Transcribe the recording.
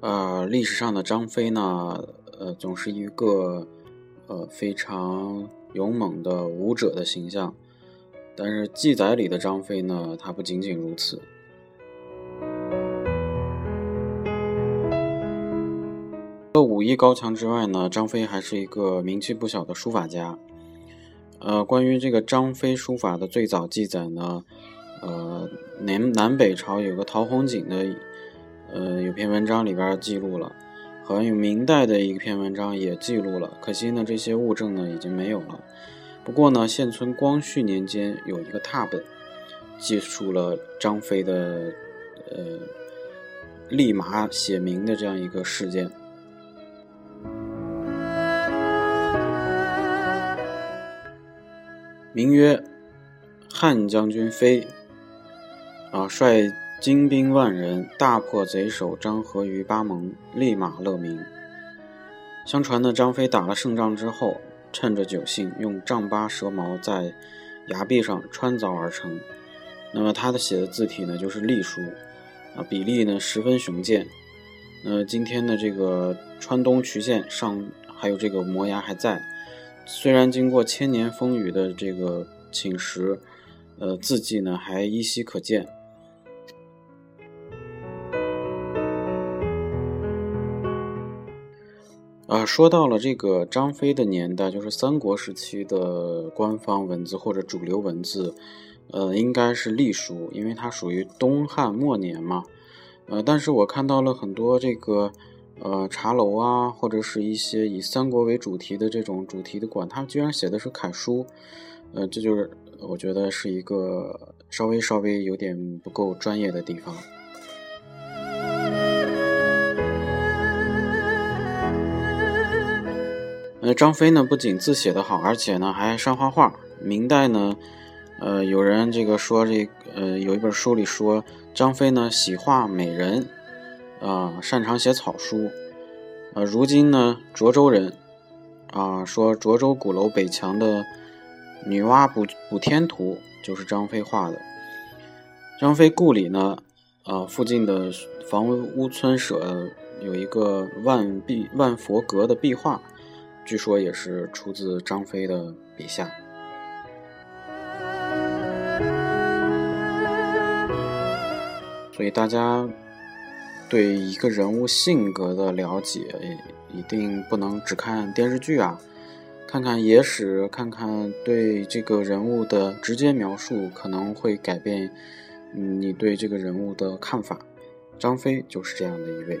呃，历史上的张飞呢，呃，总是一个呃非常勇猛的武者的形象。但是记载里的张飞呢，他不仅仅如此。除了武艺高强之外呢，张飞还是一个名气不小的书法家。呃，关于这个张飞书法的最早记载呢，呃，南南北朝有个陶弘景的。呃，有篇文章里边记录了，好像有明代的一篇文章也记录了，可惜呢，这些物证呢已经没有了。不过呢，现存光绪年间有一个拓本，记述了张飞的呃立马写明的这样一个事件，名曰汉将军飞啊，率。精兵万人，大破贼首张合于巴盟，立马乐名。相传呢，张飞打了胜仗之后，趁着酒兴，用丈八蛇矛在崖壁上穿凿而成。那么他的写的字体呢，就是隶书，啊，笔力呢十分雄健。那今天的这个川东渠县上还有这个摩崖还在，虽然经过千年风雨的这个侵蚀，呃，字迹呢还依稀可见。啊，说到了这个张飞的年代，就是三国时期的官方文字或者主流文字，呃，应该是隶书，因为它属于东汉末年嘛。呃，但是我看到了很多这个呃茶楼啊，或者是一些以三国为主题的这种主题的馆，他们居然写的是楷书，呃，这就是我觉得是一个稍微稍微有点不够专业的地方。那张飞呢，不仅字写得好，而且呢还善画画。明代呢，呃，有人这个说这，呃，有一本书里说张飞呢喜画美人，啊，擅长写草书。呃，如今呢，涿州人，啊，说涿州鼓楼北墙的女娲补补天图就是张飞画的。张飞故里呢，啊，附近的房屋村舍有一个万壁万佛阁的壁画。据说也是出自张飞的笔下，所以大家对一个人物性格的了解，一定不能只看电视剧啊，看看野史，看看对这个人物的直接描述，可能会改变你对这个人物的看法。张飞就是这样的一位。